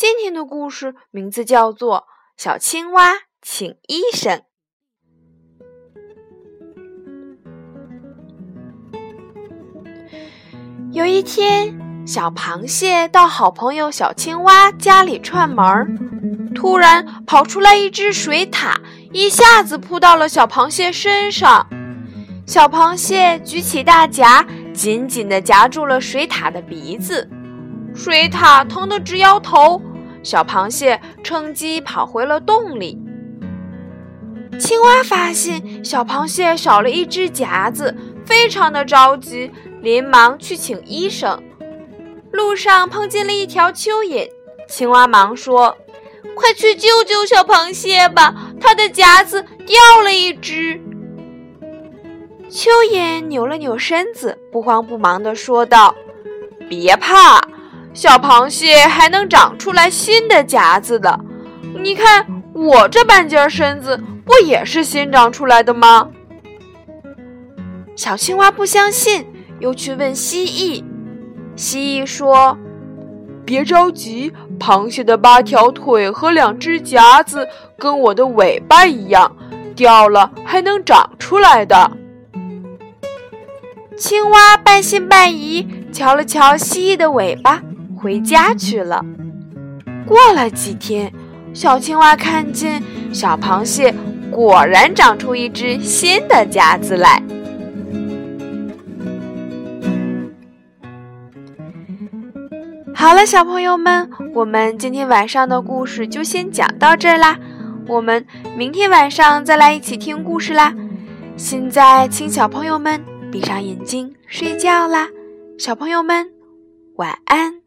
今天的故事名字叫做《小青蛙请医生》。有一天，小螃蟹到好朋友小青蛙家里串门儿，突然跑出来一只水獭，一下子扑到了小螃蟹身上。小螃蟹举起大夹，紧紧地夹住了水獭的鼻子，水獭疼得直摇头。小螃蟹趁机跑回了洞里。青蛙发现小螃蟹少了一只夹子，非常的着急，连忙去请医生。路上碰见了一条蚯蚓，青蛙忙说：“快去救救小螃蟹吧，它的夹子掉了一只。”蚯蚓扭了扭身子，不慌不忙地说道：“别怕。”小螃蟹还能长出来新的夹子的，你看我这半截身子不也是新长出来的吗？小青蛙不相信，又去问蜥蜴。蜥蜴说：“别着急，螃蟹的八条腿和两只夹子跟我的尾巴一样，掉了还能长出来的。”青蛙半信半疑，瞧了瞧蜥蜴的尾巴。回家去了。过了几天，小青蛙看见小螃蟹果然长出一只新的夹子来。好了，小朋友们，我们今天晚上的故事就先讲到这儿啦。我们明天晚上再来一起听故事啦。现在，请小朋友们闭上眼睛睡觉啦。小朋友们，晚安。